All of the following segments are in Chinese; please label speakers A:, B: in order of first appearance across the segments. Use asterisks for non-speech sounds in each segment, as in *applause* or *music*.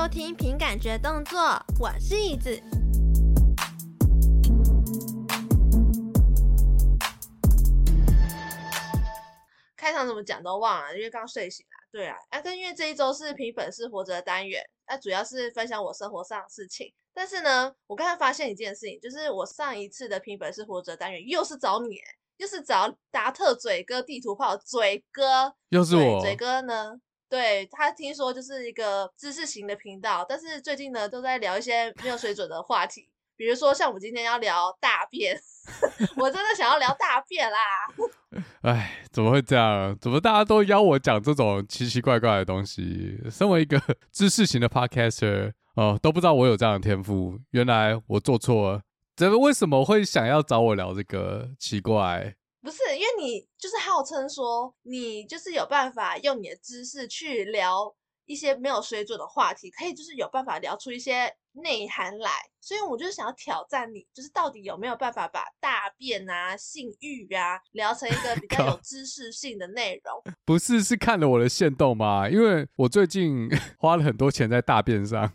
A: 收听凭感觉动作，我是椅子。开场怎么讲都忘了，因为刚睡醒啊。对啊，啊，跟因为这一周是凭本事活着的单元，那、啊、主要是分享我生活上的事情。但是呢，我刚才发现一件事情，就是我上一次的凭本事活着的单元又是找你，又是找达特嘴哥地图炮嘴哥，
B: 又是我
A: 嘴哥呢。对，他听说就是一个知识型的频道，但是最近呢都在聊一些没有水准的话题，比如说像我们今天要聊大便，*laughs* 我真的想要聊大便啦。*laughs*
B: 哎，怎么会这样？怎么大家都邀我讲这种奇奇怪怪的东西？身为一个 *laughs* 知识型的 podcaster，哦，都不知道我有这样的天赋。原来我做错了，怎么为什么会想要找我聊这个？奇怪。
A: 不是，因为你就是号称说你就是有办法用你的知识去聊一些没有水准的话题，可以就是有办法聊出一些内涵来，所以我就是想要挑战你，就是到底有没有办法把大便啊、性欲啊聊成一个比较有知识性的内容？
B: 不是，是看了我的限动吗？因为我最近 *laughs* 花了很多钱在大便上。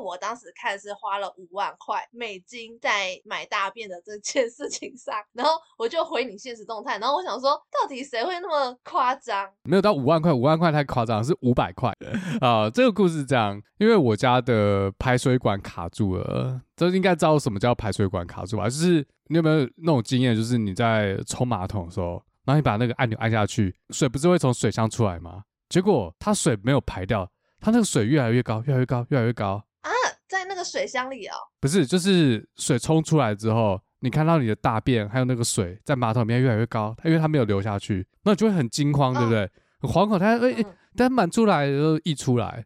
A: 我当时看是花了五万块美金在买大便的这件事情上，然后我就回你现实动态，然后我想说，到底谁会那么夸张？
B: 没有到五万块，五万块太夸张，是五百块 *laughs* 啊、这个故事是这样，因为我家的排水管卡住了，这应该知道什么叫排水管卡住吧？就是你有没有那种经验，就是你在冲马桶的时候，然后你把那个按钮按下去，水不是会从水箱出来吗？结果它水没有排掉。它那个水越来越高，越来越高，越来越高！
A: 在那个水箱里哦，
B: 不是，就是水冲出来之后，你看到你的大便还有那个水在马桶里面越来越高，它因为它没有流下去，那就会很惊慌，对不对？很惶恐，它哎哎，它满出来然后溢出来，哎，
A: 真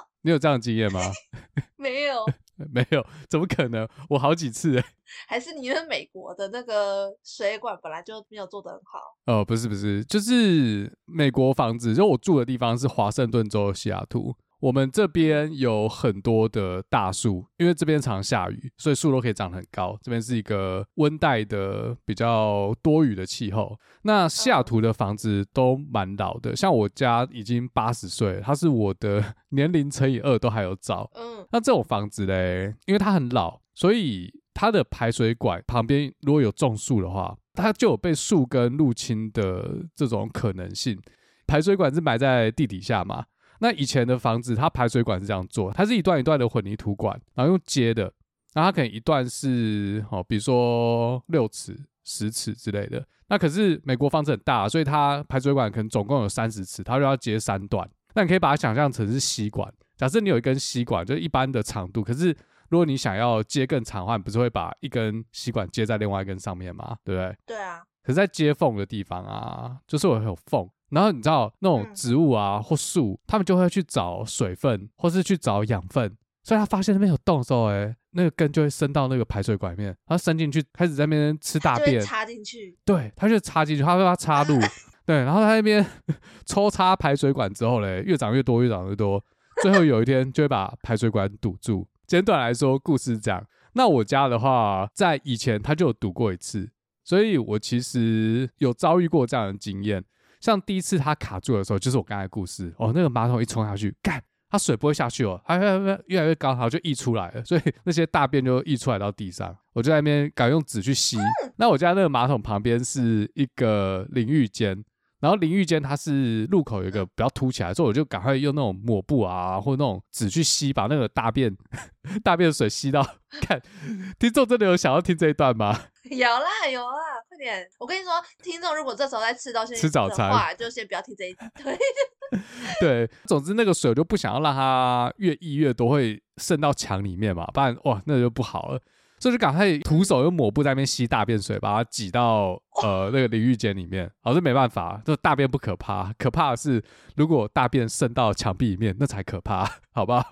A: 的？
B: 你有这样的经验吗？*laughs*
A: 没有。*laughs*
B: 没有，怎么可能？我好几次哎，*laughs*
A: 还是你们美国的那个水管本来就没有做得很好？
B: 哦，不是不是，就是美国房子，就我住的地方是华盛顿州西雅图。我们这边有很多的大树，因为这边常下雨，所以树都可以长得很高。这边是一个温带的比较多雨的气候。那西雅图的房子都蛮老的，像我家已经八十岁，它是我的年龄乘以二都还有早。嗯，那这种房子嘞，因为它很老，所以它的排水管旁边如果有种树的话，它就有被树根入侵的这种可能性。排水管是埋在地底下嘛？那以前的房子，它排水管是这样做，它是一段一段的混凝土管，然后用接的，那它可能一段是哦，比如说六尺、十尺之类的。那可是美国房子很大，所以它排水管可能总共有三十尺，它就要接三段。那你可以把它想象成是吸管，假设你有一根吸管，就是一般的长度，可是如果你想要接更长的话，你不是会把一根吸管接在另外一根上面吗？对不对？
A: 对啊。
B: 可是在接缝的地方啊，就是会有缝。然后你知道那种植物啊或树，他们就会去找水分，或是去找养分。所以他发现那边有洞的时候，哎，那个根就会伸到那个排水管里面，它伸进去，开始在那边吃大便，
A: 插进去。
B: 对，它就插进去，它会把它插入。对，然后它那边抽插排水管之后嘞，越长越多，越长越多，最后有一天就会把排水管堵住。简短来说，故事是这样。那我家的话，在以前它就有堵过一次，所以我其实有遭遇过这样的经验。像第一次它卡住的时候，就是我刚才的故事哦。那个马桶一冲下去，干，它水不会下去哦，它越来越越来越高，它就溢出来了，所以 *laughs* 那些大便就溢出来到地上。我就在那边改用纸去吸。那我家那个马桶旁边是一个淋浴间，然后淋浴间它是入口有一个比较凸起来，所以我就赶快用那种抹布啊，或者那种纸去吸，把那个大便 *laughs* 大便的水吸到。*laughs* 看，听众真的有想要听这一段吗？
A: 有啦有啦。我跟你说，听众如果这时候在吃到
B: 吃早餐的话，
A: 就先不要听这一集。*laughs* 对
B: 对，总之那个水我就不想要让它越溢越多，会渗到墙里面嘛，不然哇那就不好了。所以就赶快徒手用抹布在那边吸大便水，把它挤到呃那个淋浴间里面。好，这没办法，这大便不可怕，可怕的是如果大便渗到墙壁里面，那才可怕，好不好？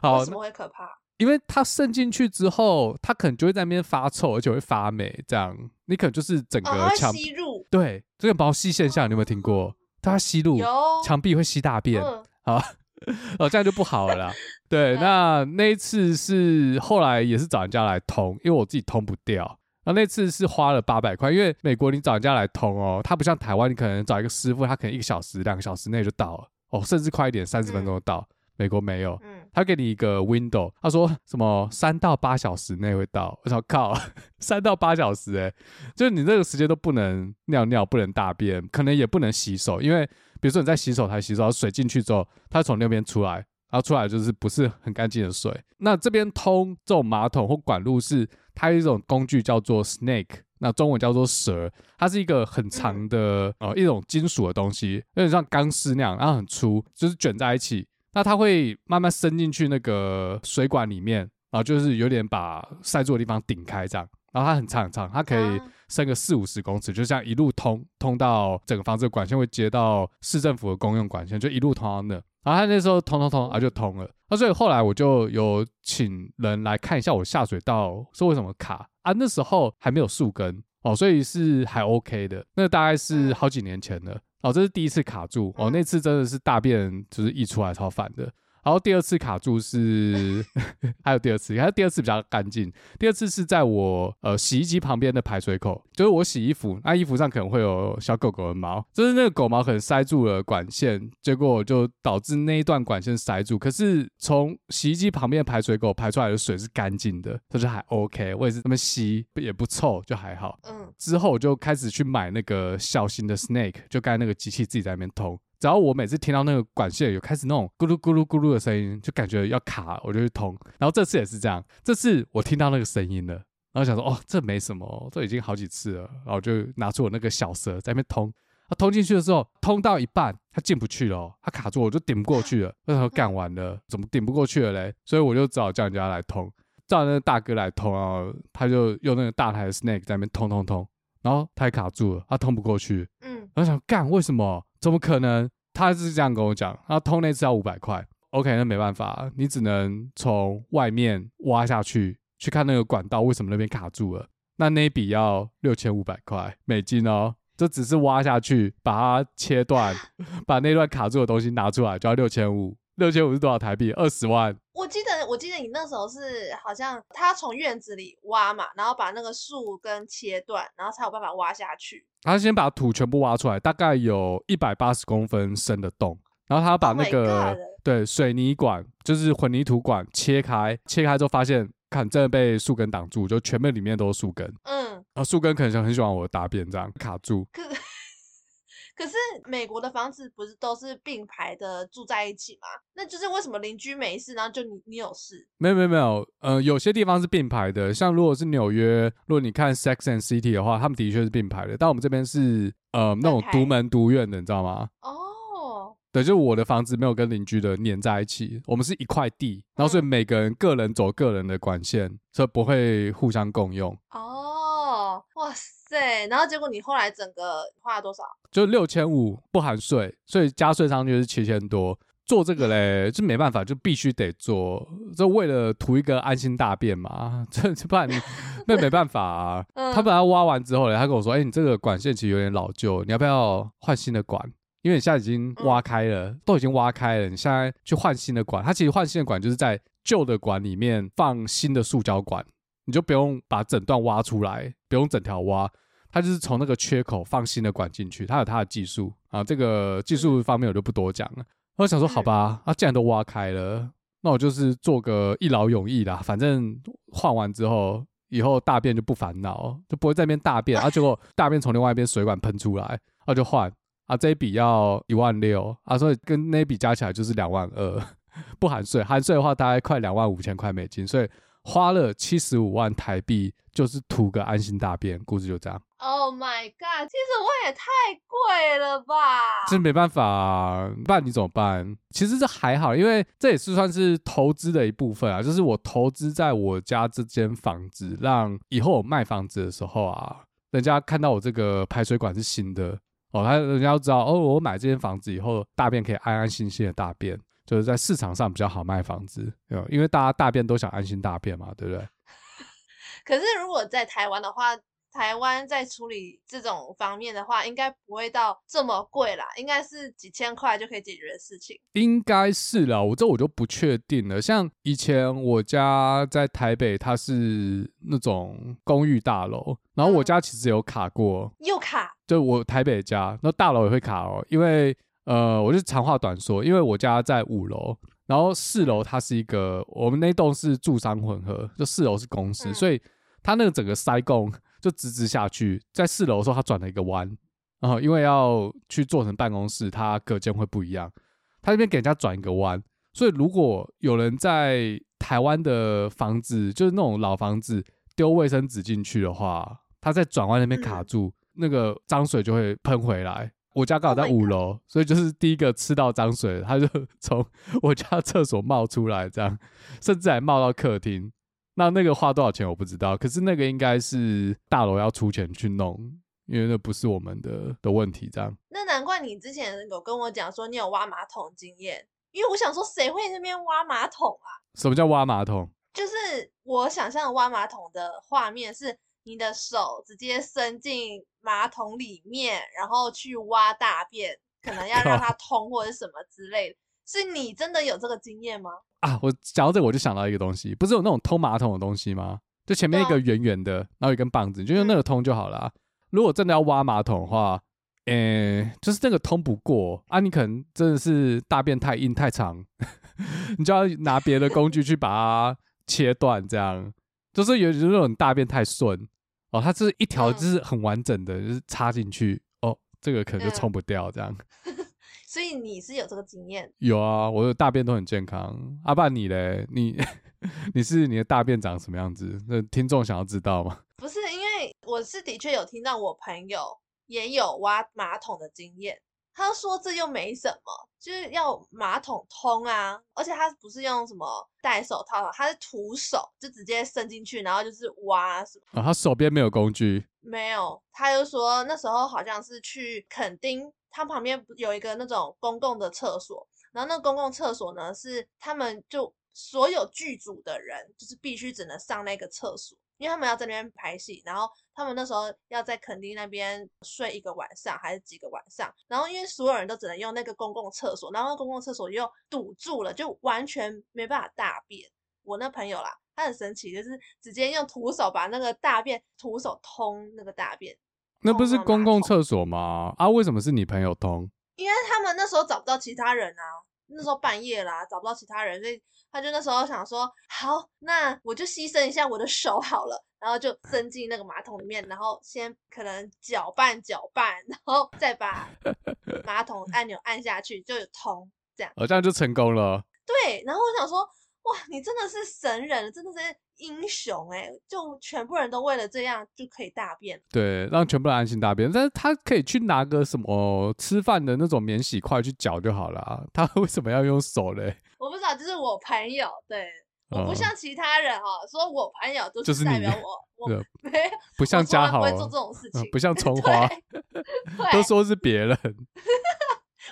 B: 好，
A: 为什么会可怕？
B: 因为它渗进去之后，它可能就会在那边发臭，而且会发霉。这样，你可能就是整个墙、
A: 哦、吸入。
B: 对，这个毛细现象你有没有听过？它吸入墙壁会吸大便，好、嗯，*laughs* 哦，这样就不好了啦。*laughs* 对，那那一次是后来也是找人家来通，因为我自己通不掉。那那次是花了八百块，因为美国你找人家来通哦，它不像台湾，你可能找一个师傅，他可能一个小时、两个小时内就到了，哦，甚至快一点，三十分钟就到。嗯、美国没有。嗯他给你一个 window，他说什么三到八小时内会到。我说靠，*laughs* 三到八小时哎，就是你这个时间都不能尿尿，不能大便，可能也不能洗手，因为比如说你在洗手台洗手，水进去之后，它从那边出来，然后出来就是不是很干净的水。那这边通这种马桶或管路是它有一种工具叫做 snake。那中文叫做蛇，它是一个很长的呃一种金属的东西，有点像钢丝那样，然后很粗，就是卷在一起。那它会慢慢伸进去那个水管里面，然后就是有点把塞住的地方顶开这样。然后它很长很长，它可以伸个四五十公尺，就这样一路通通到整个房子的管线会接到市政府的公用管线，就一路通到那。然后它那时候通通通啊就通了。那所以后来我就有请人来看一下我下水道是为什么卡。啊，那时候还没有树根哦，所以是还 OK 的。那大概是好几年前了哦，这是第一次卡住哦，那次真的是大便就是溢出来超烦的。然后第二次卡住是，*laughs* 还有第二次，还有第二次比较干净。第二次是在我呃洗衣机旁边的排水口，就是我洗衣服，那衣服上可能会有小狗狗的毛，就是那个狗毛可能塞住了管线，结果就导致那一段管线塞住。可是从洗衣机旁边的排水口排出来的水是干净的，这就还 OK。我也是这么洗也不臭，就还好。嗯，之后我就开始去买那个小型的 Snake，就盖那个机器自己在那边通。只要我每次听到那个管线有开始那种咕噜咕噜咕噜的声音，就感觉要卡，我就去通。然后这次也是这样，这次我听到那个声音了，然后想说哦，这没什么，这已经好几次了。然后就拿出我那个小蛇在那边通。它通进去的时候，通到一半它进不去了，它卡住，我就顶不过去了。那时候干完了，怎么顶不过去了嘞？所以我就只好叫人家来通，叫那个大哥来通，然后他就用那个大台的 snake 在那边通通通，然后他也卡住了，他通不过去。嗯，然后想干为什么？怎么可能？他是这样跟我讲，他通那次要五百块。OK，那没办法，你只能从外面挖下去，去看那个管道为什么那边卡住了。那那笔要六千五百块美金哦，这只是挖下去，把它切断，*laughs* 把那段卡住的东西拿出来，就要六千五。六千五是多少台币？二十万。
A: 我记得，我记得你那时候是好像他从院子里挖嘛，然后把那个树根切断，然后才有办法挖下去。
B: 他先把土全部挖出来，大概有一百八十公分深的洞，然后他把那个、oh、对水泥管，就是混凝土管切开，切开之后发现，看真的被树根挡住，就全部里面都是树根。嗯，然后树根可能很喜欢我的大便，这样卡住。
A: 可是美国的房子不是都是并排的住在一起吗？那就是为什么邻居没事，然后就你你有事？
B: 没有没有没有，呃，有些地方是并排的，像如果是纽约，如果你看 Sex and City 的话，他们的确是并排的。但我们这边是呃那种独门独院的，你知道吗？哦，对，就是我的房子没有跟邻居的粘在一起，我们是一块地，然后所以每个人个人走个人的管线，所以不会互相共用。
A: 哦，哇塞。对，然后结果你后来整个花了多少？
B: 就六千五不含税，所以加税上去是七千多。做这个嘞，就没办法，就必须得做，就为了图一个安心大便嘛。*laughs* 这不然你 *laughs* 那没办法啊。他本来挖完之后嘞，他跟我说：“哎，你这个管线其实有点老旧，你要不要换新的管？因为你现在已经挖开了，都已经挖开了，你现在去换新的管。他其实换新的管就是在旧的管里面放新的塑胶管，你就不用把整段挖出来，不用整条挖。”他就是从那个缺口放新的管进去，他有他的技术啊，这个技术方面我就不多讲了。我想说，好吧，啊，既然都挖开了，那我就是做个一劳永逸啦。反正换完之后，以后大便就不烦恼，就不会在那边大便，啊，结果大便从另外一边水管喷出来，啊，就换啊，这一笔要一万六啊，所以跟那一笔加起来就是两万二，不含税，含税的话大概快两万五千块美金，所以花了七十五万台币，就是图个安心大便，故事就这样。
A: Oh my god！其实我也太贵了吧？
B: 这没办法啊，不然你怎么办？其实这还好，因为这也是算是投资的一部分啊。就是我投资在我家这间房子，让以后我卖房子的时候啊，人家看到我这个排水管是新的哦，他人家要知道哦，我买这间房子以后，大便可以安安心心的大便，就是在市场上比较好卖房子，因为大家大便都想安心大便嘛，对不对？*laughs*
A: 可是如果在台湾的话，台湾在处理这种方面的话，应该不会到这么贵啦，应该是几千块就可以解决的事情。
B: 应该是啦，我这我就不确定了。像以前我家在台北，它是那种公寓大楼，然后我家其实有卡过，
A: 又卡。
B: 就我台北家，那大楼也会卡哦，因为呃，我就长话短说，因为我家在五楼。然后四楼它是一个，我们那栋是住商混合，就四楼是公司，嗯、所以它那个整个塞共就直直下去，在四楼的时候它转了一个弯，然后因为要去做成办公室，它隔间会不一样，它那边给人家转一个弯，所以如果有人在台湾的房子，就是那种老房子丢卫生纸进去的话，它在转弯那边卡住，嗯、那个脏水就会喷回来。我家刚好在五楼，oh、所以就是第一个吃到脏水，他就 *laughs* 从我家厕所冒出来，这样，甚至还冒到客厅。那那个花多少钱我不知道，可是那个应该是大楼要出钱去弄，因为那不是我们的的问题。这样，
A: 那难怪你之前有跟我讲说你有挖马桶经验，因为我想说谁会那边挖马桶啊？
B: 什么叫挖马桶？
A: 就是我想象挖马桶的画面是。你的手直接伸进马桶里面，然后去挖大便，可能要让它 *laughs* 通或者什么之类的。是你真的有这个经验吗？
B: 啊，我讲到这个我就想到一个东西，不是有那种通马桶的东西吗？就前面一个圆圆的，啊、然后一根棒子，你就用那个通就好了、啊。嗯、如果真的要挖马桶的话，呃、欸，就是那个通不过啊，你可能真的是大便太硬太长，*laughs* 你就要拿别的工具去把它切断，这样。就是有有那种大便太顺哦，它是一条就是很完整的，嗯、就是插进去哦，这个可能就冲不掉这样。
A: 嗯、*laughs* 所以你是有这个经验？
B: 有啊，我的大便都很健康。阿、啊、爸你嘞？你 *laughs* 你是你的大便长什么样子？那听众想要知道吗？
A: 不是，因为我是的确有听到我朋友也有挖马桶的经验。他说这又没什么，就是要马桶通啊，而且他不是用什么戴手套，他是徒手就直接伸进去，然后就是挖什么。啊，他手边没有工具？没有，他就说那时候好像是去垦丁，他旁边有一个那种公共的厕所，然后那个公共厕所呢是他们就所有剧组的人就是必须只能上那个厕所。因为他们要在那边拍戏，然后他们那时候要在垦丁那边睡一个晚上还是几个晚上，然后因为所有人都只能用那个公共厕所，然后那公共厕所又堵住了，就完全没办法大便。我那朋友啦，他很神奇，就是直接用徒手把那个大便徒手通那个大便。
B: 那不是公共厕所吗？啊，为什么是你朋友通？
A: 因为他们那时候找不到其他人啊。那时候半夜啦，找不到其他人，所以他就那时候想说，好，那我就牺牲一下我的手好了，然后就伸进那个马桶里面，然后先可能搅拌搅拌，然后再把马桶按钮按下去，就有通这样。
B: 哦，这样就成功了。
A: 对，然后我想说。哇，你真的是神人，真的是英雄哎！就全部人都为了这样就可以大便，
B: 对，让全部人安心大便。但是他可以去拿个什么吃饭的那种免洗筷去搅就好了啊，他 *laughs* 为什么要用手嘞？
A: 我不知道，就是我朋友，对，我不像其他人哈，说我朋友都是代表 *laughs* 我，我
B: 不像嘉豪
A: 不会做这种事情，
B: 不像 *laughs* 葱花，都说是别人。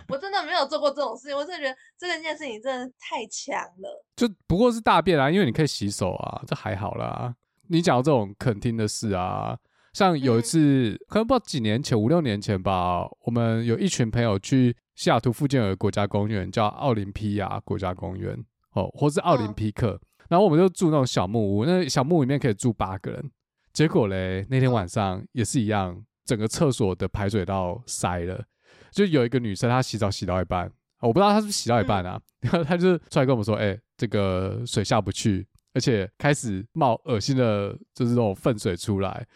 A: 我真的没有做过这种事情，我真的觉得这个件事情真的太强了。
B: 就不过是大便啊，因为你可以洗手啊，这还好啦。你讲到这种肯听的事啊，像有一次，嗯、可能不知道几年前，五六年前吧，我们有一群朋友去西雅图附近有个国家公园，叫奥林匹亚国家公园哦，或是奥林匹克。嗯、然后我们就住那种小木屋，那小木屋里面可以住八个人。结果嘞，那天晚上也是一样，整个厕所的排水道塞了。就有一个女生，她洗澡洗到一半，我不知道她是不是洗到一半啊，然后、嗯、*laughs* 她就出来跟我们说：“哎、欸，这个水下不去，而且开始冒恶心的，就是那种粪水出来。”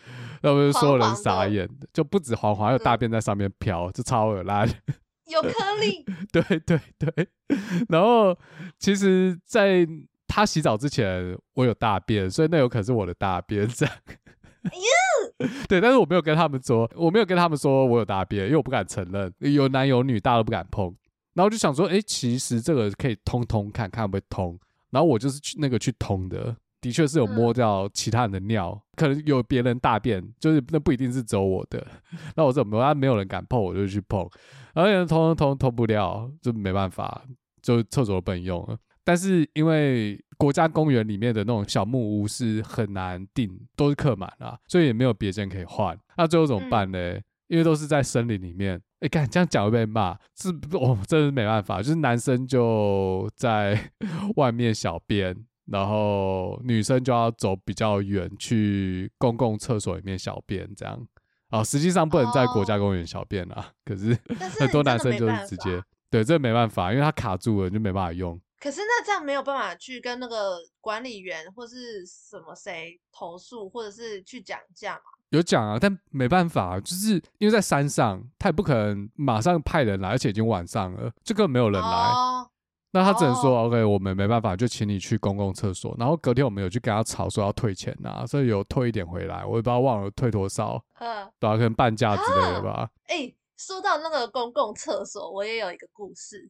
B: 然后我们就所有人傻眼，就不止黄黄，有大便在上面飘，就超恶烂，
A: 有颗粒。*laughs*
B: 对对对，然后其实，在她洗澡之前，我有大便，所以那有可能是我的大便这样。*laughs* 对，但是我没有跟他们说，我没有跟他们说我有大便，因为我不敢承认，有男有女，大都不敢碰。然后我就想说，哎，其实这个可以通通看看会不会通。然后我就是去那个去通的，的确是有摸掉其他人的尿，可能有别人大便，就是那不一定是只有我的。那我怎么，他没有人敢碰，我就去碰，然后有人通通通不了，就没办法，就厕所不能用了。但是因为国家公园里面的那种小木屋是很难订，都是客满啊，所以也没有别间可以换。那最后怎么办呢？嗯、因为都是在森林里面，哎，看这样讲会被骂，是哦，真的是没办法，就是男生就在外面小便，然后女生就要走比较远去公共厕所里面小便，这样啊，实际上不能在国家公园小便啊，哦、可是很多男生就是直接。对，这没办法，因为它卡住了，就没办法用。
A: 可是那这样没有办法去跟那个管理员或是什么谁投诉，或者是去讲价嘛？
B: 有讲啊，但没办法，就是因为在山上，他也不可能马上派人来，而且已经晚上了，这个没有人来。哦那他只能说、哦、，OK，我们没办法，就请你去公共厕所。然后隔天我们有去跟他吵，说要退钱呐，所以有退一点回来，我也不知道忘了退多少，*laughs* 嗯，对啊，可能半价之类的吧。
A: 哎、欸，说到那个公共厕所，我也有一个故事，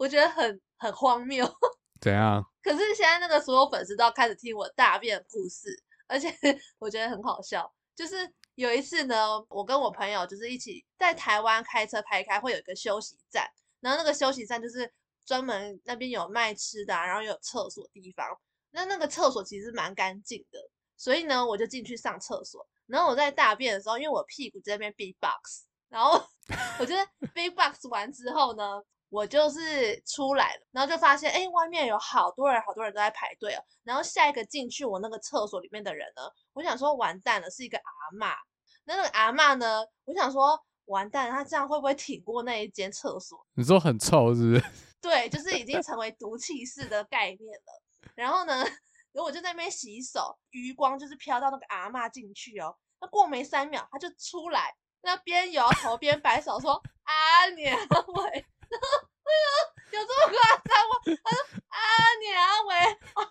A: 我觉得很很荒谬。*laughs*
B: 怎样？
A: 可是现在那个所有粉丝都要开始听我大便故事，而且 *laughs* 我觉得很好笑。就是有一次呢，我跟我朋友就是一起在台湾开车开开，会有一个休息站，然后那个休息站就是。专门那边有卖吃的啊，然后有厕所地方。那那个厕所其实蛮干净的，所以呢，我就进去上厕所。然后我在大便的时候，因为我屁股在那边 big box，然后 *laughs* 我觉得 big box 完之后呢，我就是出来了，然后就发现，哎，外面有好多人，好多人都在排队哦。然后下一个进去我那个厕所里面的人呢，我想说完蛋了，是一个阿嬷。那那个阿嬷呢，我想说完蛋了，他这样会不会挺过那一间厕所？
B: 你说很臭是不是？*laughs*
A: 对，就是已经成为毒气室的概念了。然后呢，然后我就在那边洗手，余光就是飘到那个阿嬷进去哦。那过没三秒，她就出来，那边摇头边摆手说：“阿娘喂。” *laughs* 然后哎呀，有这么夸张吗？他说：“阿娘喂。”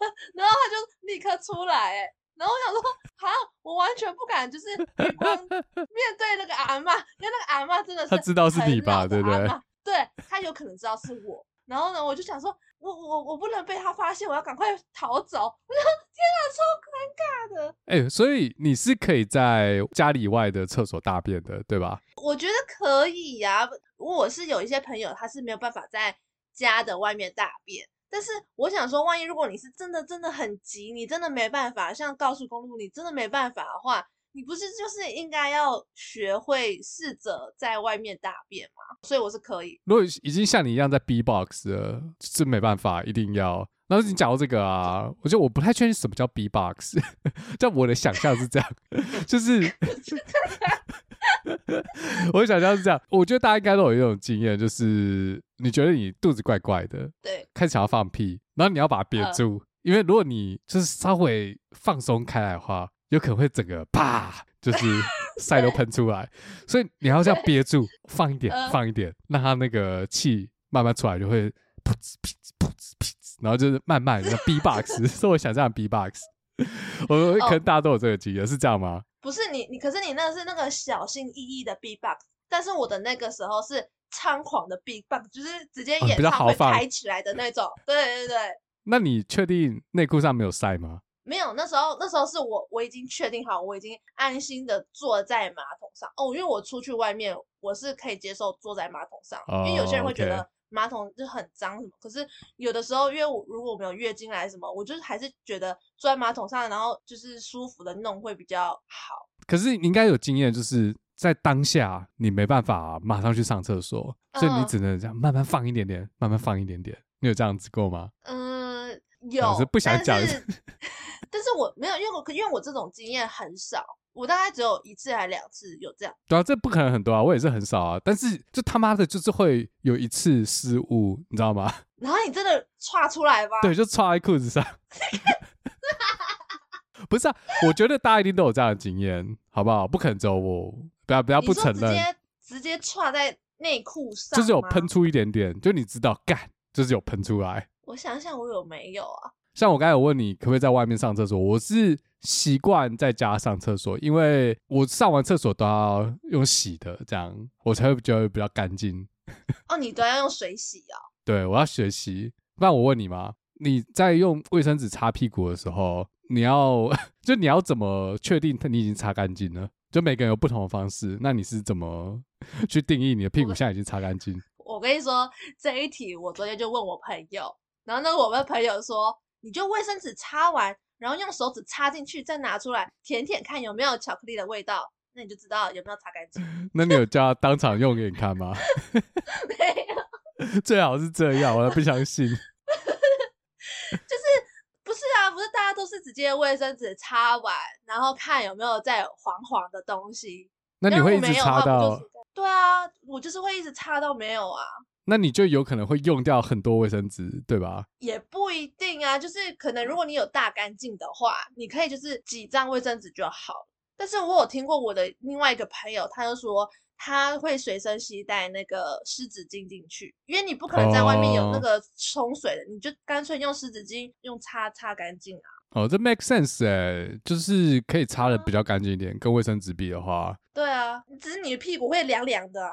A: *laughs* 然后他就立刻出来，哎，然后我想说，好，我完全不敢，就是余光面对那个阿嬷，因为那个阿嬷真的是他知道是你吧，对不对？对，他有可能知道是我。然后呢，我就想说，我我我不能被他发现，我要赶快逃走。我 *laughs* 说天啊，超尴尬的。
B: 哎、欸，所以你是可以在家里外的厕所大便的，对吧？
A: 我觉得可以呀、啊。我是有一些朋友，他是没有办法在家的外面大便。但是我想说，万一如果你是真的真的很急，你真的没办法，像高速公路，你真的没办法的话。你不是就是应该要学会试着在外面大便吗？所以我是可以。
B: 如果已经像你一样在 B box 了，是没办法，一定要。然后你讲到这个啊，我觉得我不太确定什么叫 B box，*laughs* 在我的想象是这样，就是 *laughs* *laughs* 我想象是这样。我觉得大家应该都有一种经验，就是你觉得你肚子怪怪的，
A: 对，
B: 开始想要放屁，然后你要把它憋住，呃、因为如果你就是稍微放松开来的话。有可能会整个啪，就是 *laughs* 塞都喷出来，所以你要这样憋住，放一点，放一点，让它那个气慢慢出来，就会噗呲噗呲噗呲噗呲，然后就是慢慢的 B box，*laughs* 是我想象的 B box。我可能大家都有这个经验，是这样吗？
A: 不是你，你可是你那个是那个小心翼翼的 B box，但是我的那个时候是猖狂的 B box，就是直接演唱会开起来的那种。对对对。
B: 那你确定内裤上没有晒吗？
A: 没有，那时候那时候是我我已经确定好，我已经安心的坐在马桶上哦，因为我出去外面我是可以接受坐在马桶上，哦、因为有些人会觉得马桶就很脏什么，可是有的时候因为我如果没有月经来什么，我就是还是觉得坐在马桶上，然后就是舒服的弄会比较好。
B: 可是你应该有经验，就是在当下你没办法马上去上厕所，所以你只能这样慢慢放一点点，慢慢放一点点。你有这样子过吗？
A: 嗯，有，
B: 是不想讲。*laughs*
A: 但是我没有，因为我因为我这种经验很少，我大概只有一次还两次有这样。
B: 对啊，这不可能很多啊，我也是很少啊。但是就他妈的，就是会有一次失误，你知道吗？*laughs*
A: 然后你真的唰出来吧？
B: 对，就唰在裤子上。*laughs* 不是啊，我觉得大家一定都有这样的经验，好不好？不可能只有我，不要不要不承认。直接
A: 直接唰在内裤上，
B: 就是有喷出一点点，就你知道干，就是有喷出来。
A: 我想想，我有没有啊？
B: 像我刚才有问你可不可以在外面上厕所，我是习惯在家上厕所，因为我上完厕所都要用洗的，这样我才会觉得比较干净。*laughs*
A: 哦，你都要用水洗啊？
B: 对，我要学习。不然我问你嘛，你在用卫生纸擦屁股的时候，你要 *laughs* 就你要怎么确定你已经擦干净了？就每个人有不同的方式，那你是怎么去定义你的屁股现在已经擦干净？
A: 我跟你说这一题，我昨天就问我朋友，然后那个我们朋友说。你就卫生纸擦完，然后用手指插进去，再拿出来舔舔看有没有巧克力的味道，那你就知道有没有擦干净。*laughs*
B: 那你有叫他当场用给你看吗？*laughs*
A: 没有，*laughs*
B: 最好是这样，我还不相信。
A: 就是不是啊？不是大家都是直接卫生纸擦完，然后看有没有再有黄黄的东西。
B: 那你会一直擦到？
A: 对啊，我就是会一直擦到没有啊。
B: 那你就有可能会用掉很多卫生纸，对吧？
A: 也不一定啊，就是可能如果你有大干净的话，你可以就是几张卫生纸就好。但是我有听过我的另外一个朋友，他就说他会随身携带那个湿纸巾进去，因为你不可能在外面有那个冲水的，oh. 你就干脆用湿纸巾用擦擦干净啊。
B: 哦，这 make sense 哎，就是可以擦的比较干净一点，跟卫生纸比的话。
A: 对啊，只是你的屁股会凉凉的啊。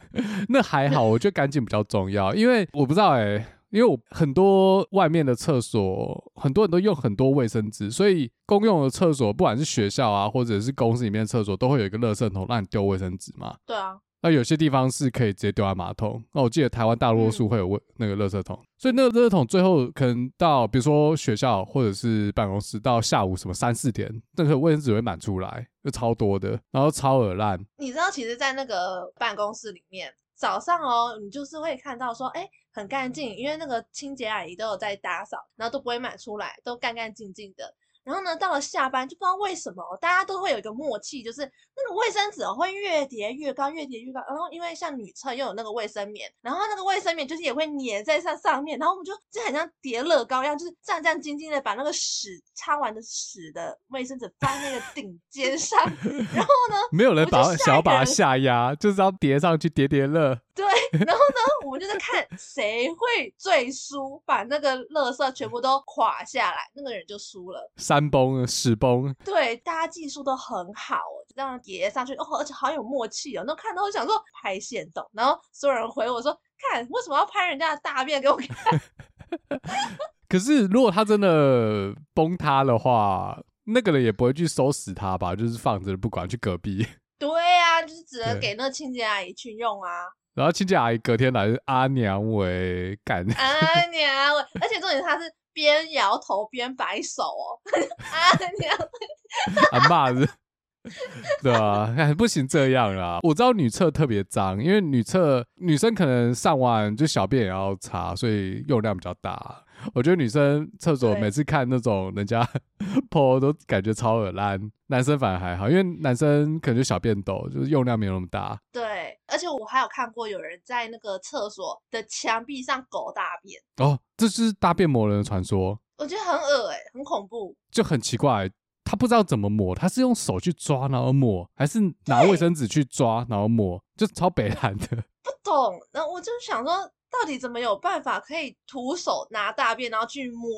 A: *laughs*
B: 那还好，我觉得干净比较重要，因为我不知道哎。因为我很多外面的厕所，很多人都用很多卫生纸，所以公用的厕所，不管是学校啊，或者是公司里面的厕所，都会有一个垃圾桶让你丢卫生纸嘛。
A: 对啊。
B: 那有些地方是可以直接丢在马桶。那我记得台湾大多数会有卫那个垃圾桶，所以那个垃圾桶最后可能到，比如说学校或者是办公室，到下午什么三四点，那个卫生纸会满出来，就超多的，然后超恶烂。
A: 你知道，其实，在那个办公室里面，早上哦，你就是会看到说，哎。很干净，因为那个清洁阿姨都有在打扫，然后都不会满出来，都干干净净的。然后呢，到了下班就不知道为什么，大家都会有一个默契，就是那个卫生纸会越叠越高，越叠越高。然后因为像女厕又有那个卫生棉，然后那个卫生棉就是也会粘在上上面，然后我们就就很像叠乐高一样，就是战战兢兢的把那个屎擦完的屎的卫生纸放在那个顶尖上。*laughs* 然后呢，
B: 没有人把想要把它下压，就是要叠上去叠叠乐。
A: 对，然后呢，我们就在看谁会最输，把那个垃圾全部都垮下来，那个人就输了。
B: 山崩，屎崩。
A: 对，大家技术都很好，就这样叠上去，哦，而且好有默契哦。那看到我想说拍线动，然后所有人回我说，看为什么要拍人家的大便给我看？*laughs*
B: 可是如果他真的崩塌的话，那个人也不会去收拾他吧？就是放着不管，去隔壁。*laughs* 对
A: 啊，就是只能给那个清洁阿姨去用啊。
B: 然后亲戚阿姨隔天来是阿娘为干，
A: 阿娘为，*laughs* 而且重点他是边摇头边摆手哦，*laughs* 阿娘
B: 阿嬷是，*laughs* 对啊，不行这样啦。我知道女厕特别脏，因为女厕女生可能上完就小便也要擦，所以用量比较大。我觉得女生厕所每次看那种人家 *laughs* po 都感觉超恶烂，男生反而还好，因为男生可能就小便斗，就是用量没有那么大。
A: 对，而且我还有看过有人在那个厕所的墙壁上狗大便。
B: 哦，这是大便魔人的传说。
A: 我觉得很恶哎、欸，很恐怖，
B: 就很奇怪，他不知道怎么抹，他是用手去抓然后抹，还是拿卫生纸去抓然后抹，就超北烂的。
A: 不懂，那我就想说。到底怎么有办法可以徒手拿大便，然后去抹？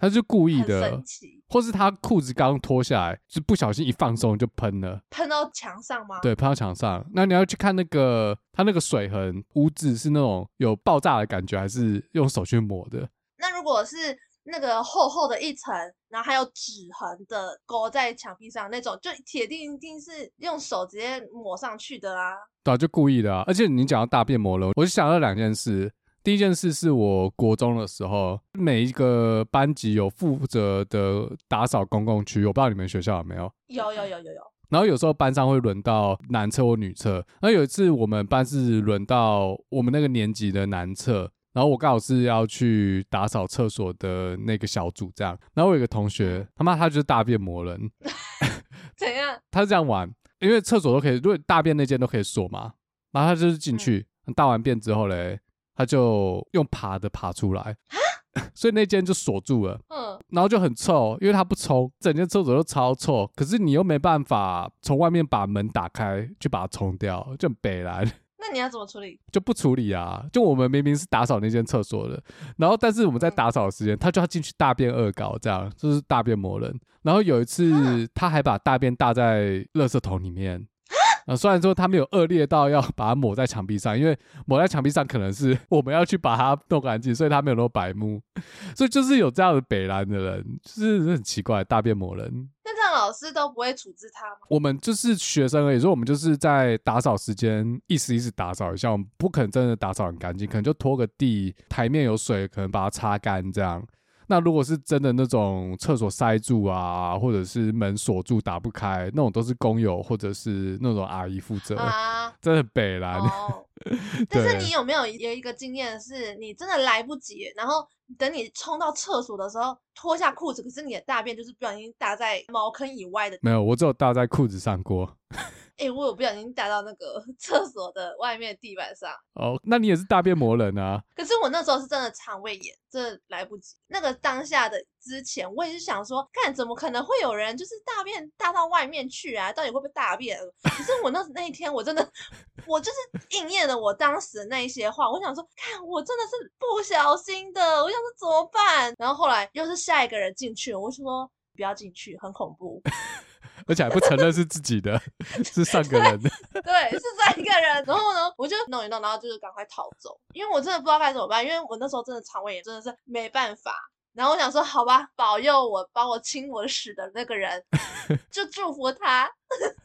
B: 他是故意的，或是他裤子刚脱下来，就不小心一放松就喷了，
A: 喷到墙上吗？
B: 对，喷到墙上。那你要去看那个他那个水痕污渍是那种有爆炸的感觉，还是用手去抹的？
A: 那如果是那个厚厚的一层，然后还有指痕的勾在墙壁上那种，就铁定一定是用手直接抹上去的啊。
B: 对啊，就故意的啊。而且你讲到大变魔人，我就想到两件事。第一件事是我国中的时候，每一个班级有负责的打扫公共区，我不知道你们学校有没有？
A: 有有有有有。
B: 然后有时候班上会轮到男厕或女厕，然后有一次我们班是轮到我们那个年级的男厕，然后我刚好是要去打扫厕所的那个小组这样。然后我有个同学，他妈他就是大变魔人，*laughs*
A: 怎样？*laughs*
B: 他是这样玩，因为厕所都可以，如果大便那间都可以锁嘛，然后他就是进去，嗯、大完便之后嘞。他就用爬的爬出来，*laughs* 所以那间就锁住了。嗯，然后就很臭，因为他不冲，整间厕所都超臭。可是你又没办法从外面把门打开去把它冲掉，就很北烂。
A: 那你要怎么处理？
B: 就不处理啊！就我们明明是打扫那间厕所的，然后但是我们在打扫的时间，他就要进去大便恶搞，这样就是大便魔人。然后有一次，他还把大便搭在垃圾桶里面。*laughs* 啊，虽然说他没有恶劣到要把它抹在墙壁上，因为抹在墙壁上可能是我们要去把它弄干净，所以他没有那么白目，所以就是有这样的北烂的人，就是很奇怪，大便魔人。
A: 那老师都不会处置他吗？
B: 我们就是学生而已，所以我们就是在打扫时间一时一时打扫一下，我们不可能真的打扫很干净，可能就拖个地，台面有水，可能把它擦干这样。那如果是真的那种厕所塞住啊，或者是门锁住打不开，那种都是工友或者是那种阿姨负责，啊、*laughs* 真的北烂。
A: 哦、*laughs* 但是你有没有有一个经验，是你真的来不及，然后等你冲到厕所的时候脱下裤子，可是你的大便就是不小心搭在茅坑以外的？
B: 没有，我只有搭在裤子上过。*laughs*
A: 哎、欸，我有不小心打到那个 *laughs* 厕所的外面的地板上。
B: 哦，那你也是大便魔人啊？
A: 可是我那时候是真的肠胃炎，这来不及。那个当下的之前，我也是想说，看怎么可能会有人就是大便大到外面去啊？到底会不会大便？可是我那 *laughs* 那一天，我真的，*laughs* 我就是应验了我当时的那一些话。我想说，看我真的是不小心的，我想说怎么办？然后后来又是下一个人进去，我就说不要进去，很恐怖。
B: 而且还不承认是自己的，*laughs* 是上个人的。
A: 对，是上一个人。然后呢，我就弄一弄，然后就是赶快逃走，因为我真的不知道该怎么办，因为我那时候真的肠胃炎，真的是没办法。然后我想说，好吧，保佑我帮我清我屎的那个人，*laughs* 就祝福他。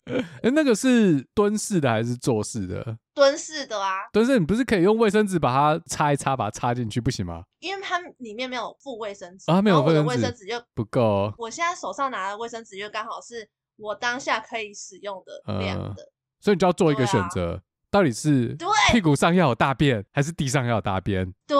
A: *laughs*
B: 哎，那个是蹲式的还是坐式的？
A: 蹲式的啊。
B: 蹲式，你不是可以用卫生纸把它擦一擦，把它插进去，不行吗？
A: 因为它里面没有附卫生纸，
B: 啊，没有卫生纸，
A: 卫生纸就
B: 不够。
A: 我现在手上拿的卫生纸就刚好是我当下可以使用的量的，
B: 呃，所以你就要做一个选择。到底是屁股上要有大便，还是地上要有大便？*laughs*
A: 对，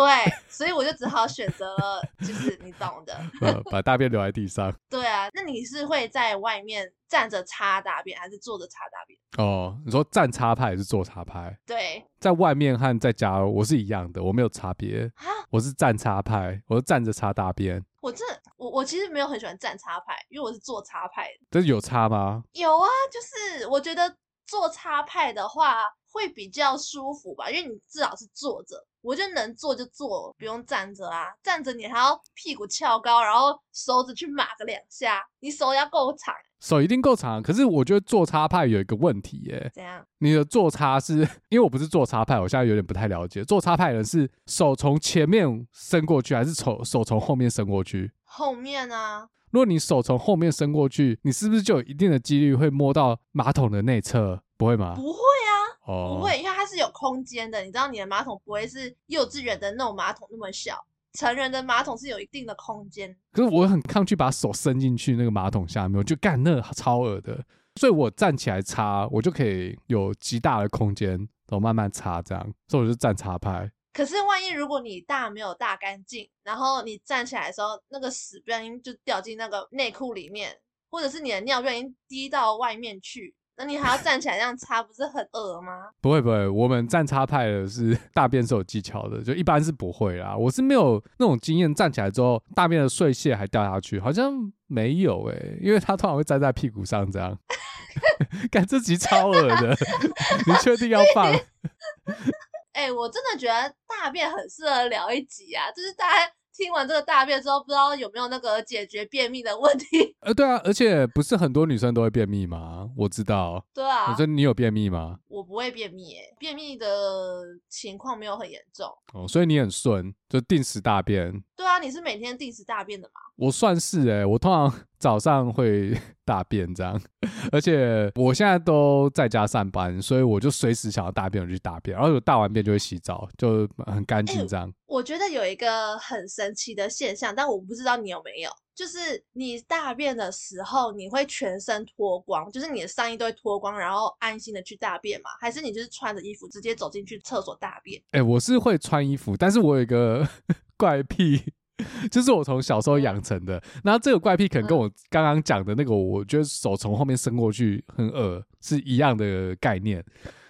A: 所以我就只好选择了，就是你懂的，
B: 呃，把大便留在地上。
A: 对啊，那你是会在外面站着擦大便，还是坐着擦大便？
B: 哦，你说站插派还是坐插派？
A: 对，
B: 在外面和在家我是一样的，我没有差别。我是站插派，我是站着插大便。
A: 我这我我其实没有很喜欢站插派，因为我是坐插派的。
B: 这有差吗？
A: 有啊，就是我觉得坐插派的话。会比较舒服吧，因为你至少是坐着，我就能坐就坐，不用站着啊。站着你还要屁股翘高，然后手指去码个两下，你手要够长，
B: 手一定够长。可是我觉得坐擦派有一个问题耶，
A: 怎样？
B: 你的坐擦是因为我不是坐擦派，我现在有点不太了解。坐擦派的人是手从前面伸过去，还是手手从后面伸过去？
A: 后面啊。
B: 如果你手从后面伸过去，你是不是就有一定的几率会摸到马桶的内侧？不会吗？
A: 不会啊。
B: Oh.
A: 不会，因为它是有空间的。你知道，你的马桶不会是幼稚园的那种马桶那么小，成人的马桶是有一定的空间。
B: 可是我很抗拒把手伸进去那个马桶下面，我就干那超恶的。所以我站起来擦，我就可以有极大的空间，然后慢慢擦这样。所以我就站擦拍。
A: 可是万一如果你大没有大干净，然后你站起来的时候，那个屎不小心就掉进那个内裤里面，或者是你的尿不小心滴到外面去。那你还要站起来这样擦，不是很恶吗？*laughs*
B: 不会不会，我们站擦派的是 *laughs* 大便是有技巧的，就一般是不会啦。我是没有那种经验，站起来之后大便的碎屑还掉下去，好像没有哎、欸，因为它通常会粘在屁股上这样。*laughs* 感这集超恶的，你确定要放？
A: 哎、欸，我真的觉得大便很适合聊一集啊，就是大家。听完这个大便之后，不知道有没有那个解决便秘的问题？*laughs*
B: 呃，对啊，而且不是很多女生都会便秘吗？我知道。
A: 对啊。
B: 我说你有便秘吗？
A: 我不会便秘，哎，便秘的情况没有很严重。
B: 哦，所以你很顺，就定时大便。
A: 对啊，你是每天定时大便的吗？
B: 我算是哎，我通常早上会大便这样，*laughs* 而且我现在都在家上班，所以我就随时想要大便我就去大便，然后有大完便就会洗澡，就很干净这样。欸，
A: 我觉得有一个很神奇的现象，但我不知道你有没有，就是你大便的时候你会全身脱光，就是你的上衣都会脱光，然后安心的去大便嘛？还是你就是穿着衣服直接走进去厕所大便？
B: 哎，欸，我是会穿衣服，但是我有一个 *laughs* 怪癖。就是我从小时候养成的，然后这个怪癖可能跟我刚刚讲的那个，我觉得手从后面伸过去很恶是一样的概念。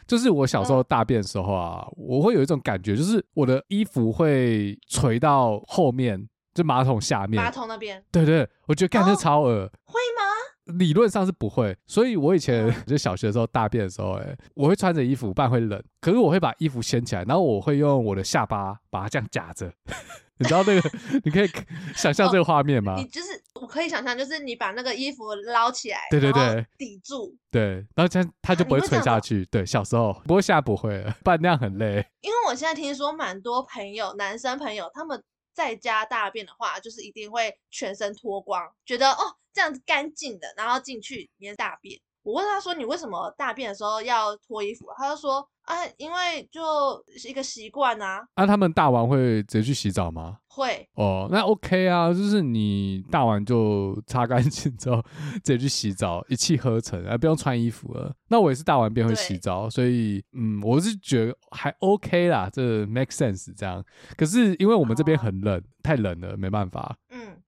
B: 就是我小时候大便的时候啊，我会有一种感觉，就是我的衣服会垂到后面，就马桶下面，
A: 马桶那边。
B: 对对，我觉得干这超恶。
A: 会吗？
B: 理论上是不会，所以我以前就小学的时候大便的时候，哎，我会穿着衣服，不然会冷。可是我会把衣服掀起来，然后我会用我的下巴把它这样夹着。*laughs* 你知道那个？你可以想象这个画面吗？
A: 你就是我可以想象，就是你把那个衣服捞起来，
B: 对对对，
A: 抵住，
B: 对，然后这样它就不会垂下去。对，小时候，不过现在不会了，不然那样很累。
A: 因为我现在听说蛮多朋友，男生朋友他们在家大便的话，就是一定会全身脱光，觉得哦这样子干净的，然后进去里面大便。我问他说：“你为什么大便的时候要脱衣服？”他就说：“啊，因为就是一个习惯啊。”
B: 那他们大完会直接去洗澡吗？
A: 会。
B: 哦，那 OK 啊，就是你大完就擦干净之后直接去洗澡，一气呵成，啊，不用穿衣服了。那我也是大完便会洗澡，所以嗯，我是觉得还 OK 啦，这 make sense 这样。可是因为我们这边很冷，哦、太冷了，没办法。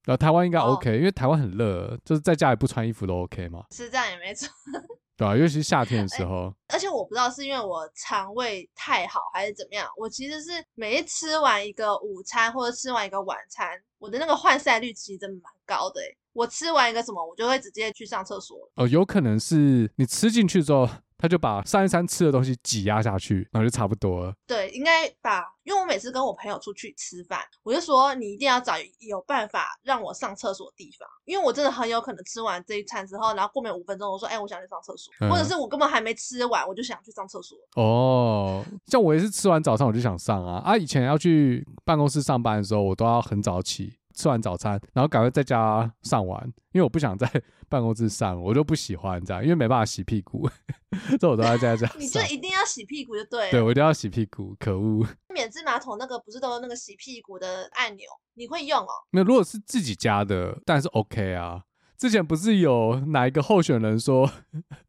B: 嗯。然后台湾应该 OK，、哦、因为台湾很热，就是在家里不穿衣服都 OK 嘛。
A: 是这样也没错。*laughs*
B: 对啊，尤其是 *laughs* 夏天的时候。
A: 而且我不知道是因为我肠胃太好还是怎么样，我其实是每一吃完一个午餐或者吃完一个晚餐，我的那个换赛率其实真的蛮高的。我吃完一个什么，我就会直接去上厕所。
B: 哦，有可能是你吃进去之后。他就把上一餐吃的东西挤压下去，然后就差不多了。
A: 对，应该把，因为我每次跟我朋友出去吃饭，我就说你一定要找有办法让我上厕所的地方，因为我真的很有可能吃完这一餐之后，然后过没五分钟，我说，哎、欸，我想去上厕所，嗯、或者是我根本还没吃完，我就想去上厕所。
B: 哦，像我也是吃完早餐我就想上啊啊！以前要去办公室上班的时候，我都要很早起。吃完早餐，然后赶快在家上完，因为我不想在 *laughs* 办公室上，我就不喜欢这样，因为没办法洗屁股，*laughs* 这我都要在家。
A: 你就一定要洗屁股就对了。
B: 对，我一定要洗屁股，可恶！
A: 免治马桶那个不是都有那个洗屁股的按钮？你会用哦？
B: 没有，如果是自己家的，但是 OK 啊。之前不是有哪一个候选人说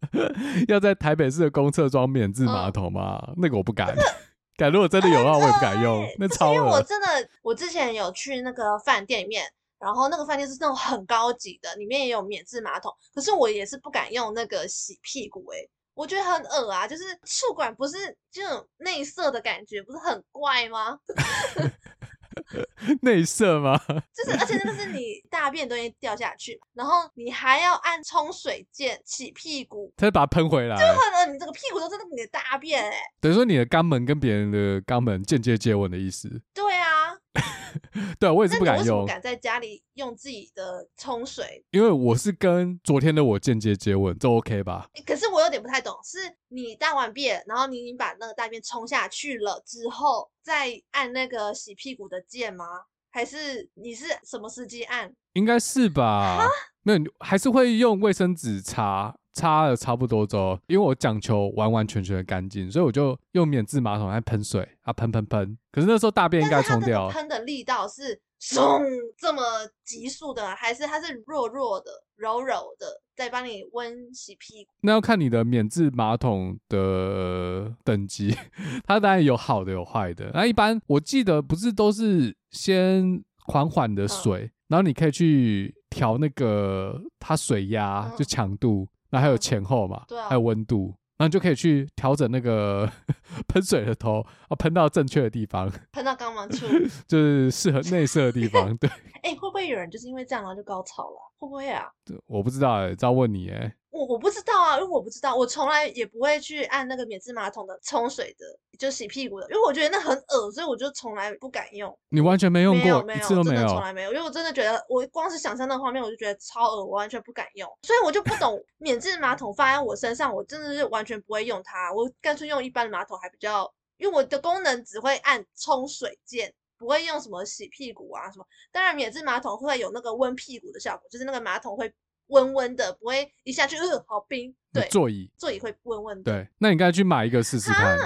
B: *laughs* 要在台北市的公厕装免治马桶吗？嗯、那个我不敢。敢如果真的有的话，我也不敢用。那超
A: 因为我真的，我之前有去那个饭店里面，然后那个饭店是那种很高级的，里面也有免治马桶。可是我也是不敢用那个洗屁股，诶，我觉得很恶啊，就是触感不是这种内射的感觉，不是很怪吗？*laughs* *laughs*
B: 内射吗？*laughs*
A: 就是，而且那个是你大便都会掉下去，然后你还要按冲水键洗屁股，
B: 他就把它喷回来，
A: 就可能你这个屁股都是你的大便哎、欸，
B: 等于说你的肛门跟别人的肛门间接接吻的意思。
A: 对啊。*laughs*
B: 对，我也是不敢用。
A: 不敢在家里用自己的冲水，
B: 因为我是跟昨天的我间接接吻，这 OK 吧？
A: 可是我有点不太懂，是你大完便，然后你已经把那个大便冲下去了之后，再按那个洗屁股的键吗？还是你是什么时机按？
B: 应该是吧？没有，还是会用卫生纸擦。擦了差不多之后，因为我讲求完完全全的干净，所以我就用免治马桶来喷水啊，喷喷喷。可是那时候大便应该冲掉。
A: 喷的力道是嗖这么急速的，还是它是弱弱的、柔柔的，在帮你温洗屁股？
B: 那要看你的免治马桶的等级，*laughs* 它当然有好的有坏的。那一般我记得不是都是先缓缓的水，嗯、然后你可以去调那个它水压、嗯、就强度。那还有前后嘛？对啊，还有温度，然后你就可以去调整那个 *laughs* 喷水的头，啊，喷到正确的地方，*laughs*
A: 喷到肛门处，
B: 就是适合内射的地方。对，
A: 哎、欸，会不会有人就是因为这样然后就高潮了？会不会啊？
B: 我不知道哎、欸，要问你哎、欸。
A: 我我不知道啊，因为我不知道，我从来也不会去按那个免治马桶的冲水的，就洗屁股的，因为我觉得那很恶，所以我就从来不敢用。
B: 你完全没用过，没有，没有，一次都没有，
A: 从来没有，因为我真的觉得，我光是想象那个画面，我就觉得超恶，我完全不敢用，所以我就不懂免治马桶放在我身上，我真的是完全不会用它，我干脆用一般的马桶还比较，因为我的功能只会按冲水键，不会用什么洗屁股啊什么。当然，免治马桶会有那个温屁股的效果，就是那个马桶会。温温的，不会一下去，呃，好冰。对，
B: 座椅
A: 座椅会温温的。
B: 对，那你应该去买一个试试看。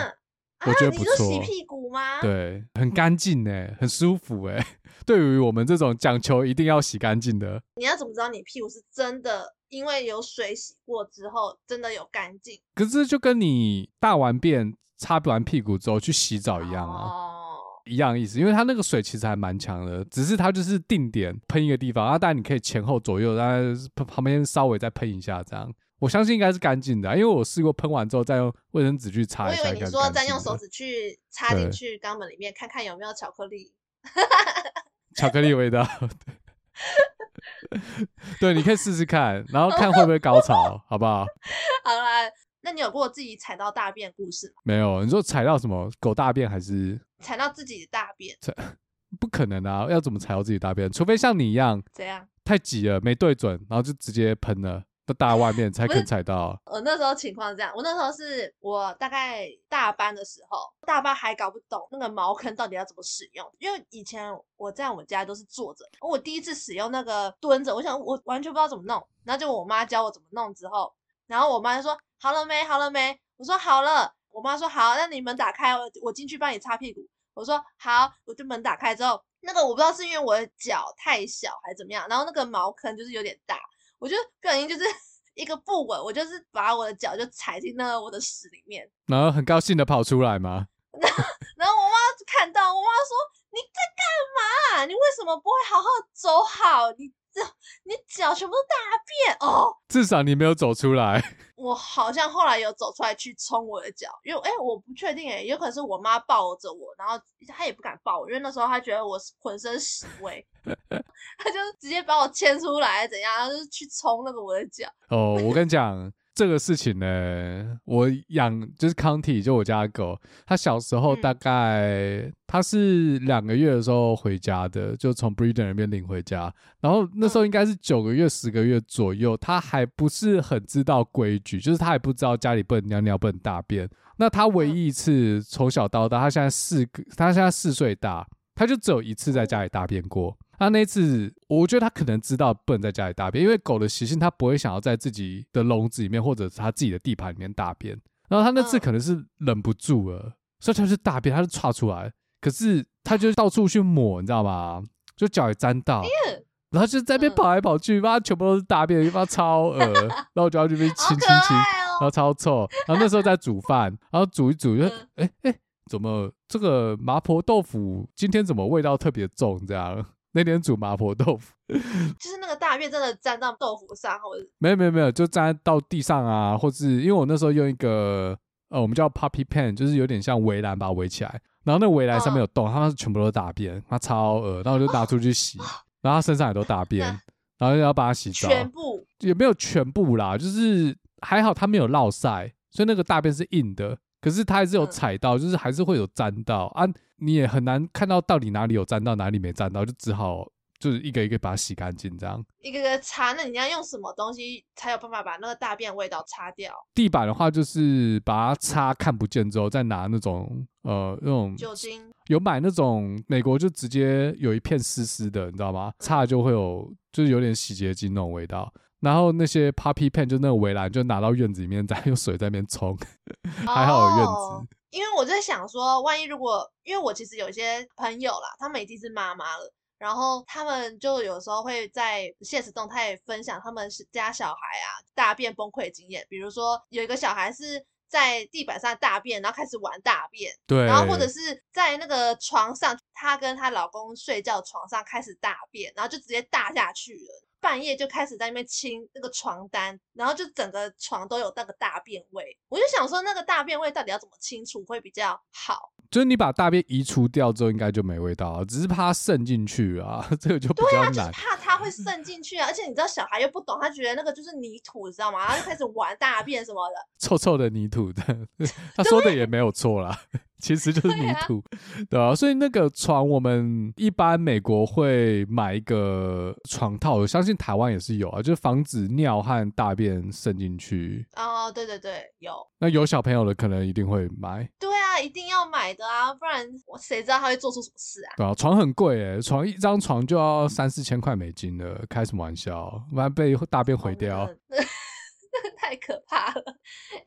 B: 我觉得不错。你说
A: 洗屁股吗？
B: 对，很干净哎，很舒服哎。*laughs* 对于我们这种讲求一定要洗干净的，
A: 你要怎么知道你屁股是真的因为有水洗过之后真的有干净？
B: 可是就跟你大完便擦完屁股之后去洗澡一样啊。哦一样意思，因为它那个水其实还蛮强的，只是它就是定点喷一个地方，啊，当然你可以前后左右，然后旁边稍微再喷一下，这样我相信应该是干净的，因为我试过喷完之后再用卫生纸去擦一下。
A: 我以为你说再用手指去插进去肛门里面，看看有没有巧克力，
B: 巧克力味道。*laughs* 对，你可以试试看，然后 *laughs* 看会不会高潮，好不好？
A: 好啦。那你有过自己踩到大便的故事吗？
B: 没有，你说踩到什么狗大便还是
A: 踩到自己的大便？*laughs*
B: 不可能啊！要怎么踩到自己大便？除非像你一样，
A: 怎样？
B: 太挤了，没对准，然后就直接喷了，都大外面才可以踩到。
A: 我那时候情况是这样，我那时候是我大概大班的时候，大班还搞不懂那个茅坑到底要怎么使用，因为以前我在我们家都是坐着，我第一次使用那个蹲着，我想我完全不知道怎么弄，然后就我妈教我怎么弄之后，然后我妈就说。好了没？好了没？我说好了。我妈说好，那你门打开，我我进去帮你擦屁股。我说好，我就门打开之后，那个我不知道是因为我的脚太小还是怎么样，然后那个茅坑就是有点大，我就不小心就是 *laughs* 一个不稳，我就是把我的脚就踩进那个我的屎里面，
B: 然后很高兴的跑出来吗？*laughs*
A: 然后然后我妈看到，我妈说你在干嘛？啊？你为什么不会好好走好？你这你脚全部都大便哦！
B: 至少你没有走出来。*laughs*
A: 我好像后来有走出来去冲我的脚，因为哎，我不确定哎，有可能是我妈抱着我，然后她也不敢抱我，因为那时候她觉得我浑身屎味，*laughs* 她就直接把我牵出来怎样，然后就去冲那个我的脚。
B: 哦，我跟你讲。这个事情呢，我养就是康体，就我家的狗。它小时候大概它是两个月的时候回家的，就从 breeder 那边领回家。然后那时候应该是九个月、十个月左右，它还不是很知道规矩，就是它还不知道家里不能尿尿、不能大便。那它唯一一次从小到大，它现在四个，它现在四岁大，它就只有一次在家里大便过。他那次，我觉得他可能知道不能在家里大便，因为狗的习性，它不会想要在自己的笼子里面或者是它自己的地盘里面大便。然后他那次可能是忍不住了，所以他就大便，他就唰出来。可是他就到处去抹，你知道吗？就脚也沾到，然后就在那边跑来跑去，妈全部都是大便，妈超恶。*laughs* 然后我就要去那边亲亲亲，然后超臭。然后那时候在煮饭，然后煮一煮就，哎哎，怎么这个麻婆豆腐今天怎么味道特别重？这样。那天煮麻婆豆腐，*laughs*
A: 就是那个大便真的沾到豆腐上，或者
B: 没有没有没有，就沾到地上啊，或是因为我那时候用一个呃，我们叫 puppy pen，就是有点像围栏把它围起来，然后那围栏上面有洞，它、嗯、全部都是大便，它超恶，然后我就拿出去洗，哦、然后它身上也都大便，然后就要把它洗澡，
A: 全部
B: 也没有全部啦，就是还好它没有落晒，所以那个大便是硬的，可是它还是有踩到，嗯、就是还是会有沾到啊。你也很难看到到底哪里有沾到，哪里没沾到，就只好就是一个一个把它洗干净，这样
A: 一个个擦。那你要用什么东西才有办法把那个大便味道擦掉？
B: 地板的话，就是把它擦看不见之后，再拿那种呃那种
A: 酒精，
B: 有买那种美国就直接有一片湿湿的，你知道吗？擦就会有就是有点洗洁精那种味道。然后那些 puppy pen 就那个围栏就拿到院子里面，再 *laughs* 用水在那边冲，还好有院子。Oh.
A: 因为我在想说，万一如果，因为我其实有一些朋友啦，他们已经是妈妈了，然后他们就有时候会在现实动态分享他们家小孩啊大便崩溃经验，比如说有一个小孩是在地板上大便，然后开始玩大便，
B: 对，
A: 然后或者是在那个床上，她跟她老公睡觉床上开始大便，然后就直接大下去了。半夜就开始在那边清那个床单，然后就整个床都有那个大便味。我就想说，那个大便味到底要怎么清除会比较好？
B: 就是你把大便移除掉之后，应该就没味道了，只是怕它渗进去啊，*laughs* 这个就比较难。
A: 对啊，就是怕它会渗进去啊，而且你知道小孩又不懂，他觉得那个就是泥土，你知道吗？然后就开始玩大便什么的，*laughs*
B: 臭臭的泥土的，*laughs* 他说的也没有错啦。其实就是泥土，对啊，对啊，所以那个床，我们一般美国会买一个床套，我相信台湾也是有啊，就是防止尿和大便渗进去。
A: 哦，对对对，有。
B: 那有小朋友的可能一定会买。
A: 对啊，一定要买的啊，不然我谁知道他会做出什么事啊？
B: 对啊，床很贵诶，床一张床就要三四千块美金了，开什么玩笑？不然被大便毁掉。*laughs*
A: 太可怕了。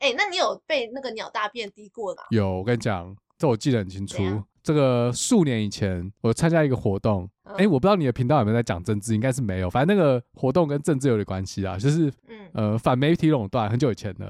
A: 哎、欸，那你有被那个鸟大便滴过吗？
B: 有，我跟你讲。这我记得很清楚。这个数年以前，我参加一个活动。哎、嗯，我不知道你的频道有没有在讲政治，应该是没有。反正那个活动跟政治有点关系啊，就是嗯呃反媒体垄断，很久以前的。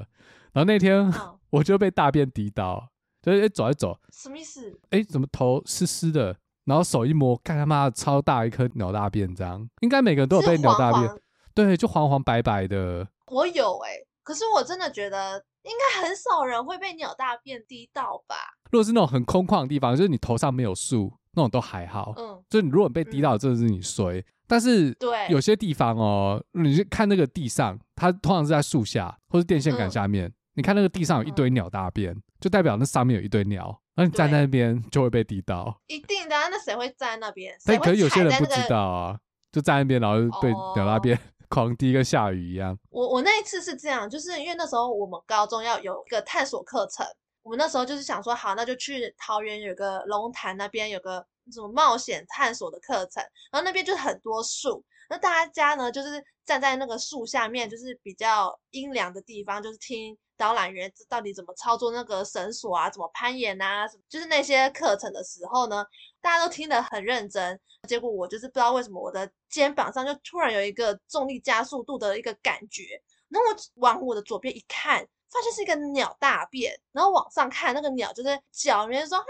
B: 然后那天、哦、*laughs* 我就被大便滴到，就是走一走，
A: 什么意思？
B: 哎，怎么头湿湿的？然后手一摸，看他妈超大一颗鸟大便，这样应该每个人都有被鸟大便。对，就黄黄白白的。
A: 我有哎、欸，可是我真的觉得。应该很少人会被鸟大便滴到吧？
B: 如果是那种很空旷的地方，就是你头上没有树，那种都还好。嗯，就是你如果被滴到，真的是你衰。嗯、但是对有些地方哦，你去看那个地上，它通常是在树下或是电线杆下面。嗯、你看那个地上有一堆鸟大便，嗯、就代表那上面有一堆鸟，然后你站在那边就会被滴到。
A: 一定的，那谁会站在那边？
B: 但可是有些人不知道啊，就站在那边，然后就被鸟大便。狂滴跟下雨一样。
A: 我我那一次是这样，就是因为那时候我们高中要有一个探索课程，我们那时候就是想说，好，那就去桃园有个龙潭那边有个什么冒险探索的课程，然后那边就很多树，那大家呢就是站在那个树下面，就是比较阴凉的地方，就是听导览员到底怎么操作那个绳索啊，怎么攀岩啊，就是那些课程的时候呢，大家都听得很认真。结果我就是不知道为什么我的肩膀上就突然有一个重力加速度的一个感觉，然后我往我的左边一看，发现是一个鸟大便，然后往上看那个鸟就在脚里面说哈，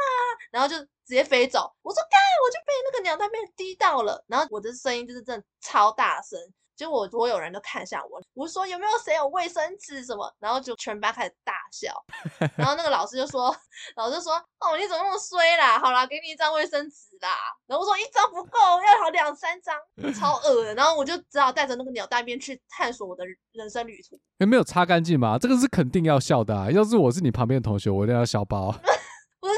A: 然后就直接飞走。我说干，我就被那个鸟大便滴到了，然后我的声音就是真的超大声。就我所有人都看向我，我说有没有谁有卫生纸什么，然后就全班开始大笑，*laughs* 然后那个老师就说，老师说哦，你怎么那么衰啦？好啦，给你一张卫生纸啦。然后我说一张不够，要好两三张，超恶的。然后我就只好带着那个鸟蛋边去探索我的人生旅途。
B: 有没有擦干净吗？这个是肯定要笑的啊！要是我是你旁边的同学，我一定要笑爆。*laughs*
A: 不是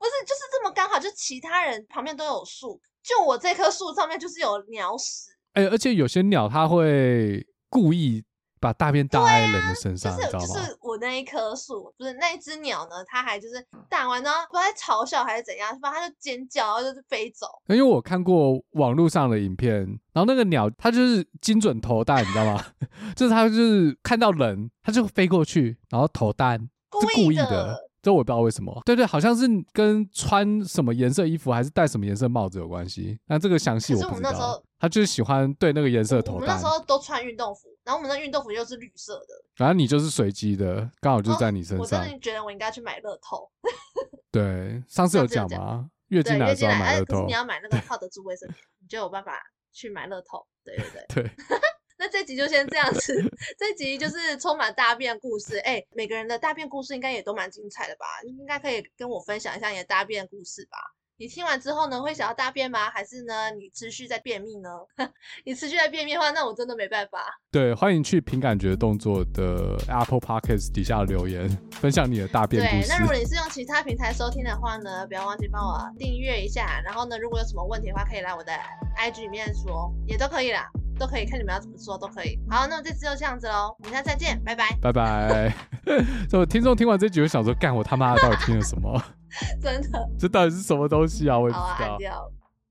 A: 不是，就是这么刚好，就其他人旁边都有树，就我这棵树上面就是有鸟屎。
B: 哎、欸，而且有些鸟它会故意把大便搭在人的身上，
A: 啊就是、
B: 你知道吗？
A: 就是我那一棵树，不是那一只鸟呢，它还就是打完呢，不知道在嘲笑还是怎样，反正它就尖叫，然后就是飞走。
B: 因为我看过网络上的影片，然后那个鸟它就是精准投弹，你知道吗？*laughs* 就是它就是看到人，它就飞过去，然后投弹，是故意的。这我不知道为什么，对对，好像是跟穿什么颜色衣服还是戴什么颜色帽子有关系。那这个详细我不知道。他就是喜欢对那个颜色投弹。
A: 我们那时候都穿运动服，然后我们的运动服又是绿色的。
B: 反正你就是随机的，刚好就是在你身上。哦、我
A: 真的觉得我应该去买乐透。*laughs*
B: 对，上次有讲吗？月经来的时候买乐透。
A: 你要买那 *laughs* 个靠得住卫生棉，你就有办法去买乐透。对对对。
B: 对。*laughs*
A: 那这集就先这样子，*laughs* 这集就是充满大便故事。哎、每个人的大便故事应该也都蛮精彩的吧？应该可以跟我分享一下你的大便故事吧？你听完之后呢，会想要大便吗？还是呢，你持续在便秘呢？*laughs* 你持续在便秘的话，那我真的没办法。对，欢迎去凭感觉动作的 Apple Podcast 底下留言，分享你的大便故事。对，那如果你是用其他平台收听的话呢，不要忘记帮我订阅一下。然后呢，如果有什么问题的话，可以来我的 IG 里面说，也都可以啦。都可以看你们要怎么说都可以。好，那么这次就这样子喽，我们下次再见，拜拜，拜拜。*laughs* 所以听众听完这集就想说，干我他妈的到底听了什么？*laughs* 真的，这到底是什么东西啊？我也不知道。好啊，按掉。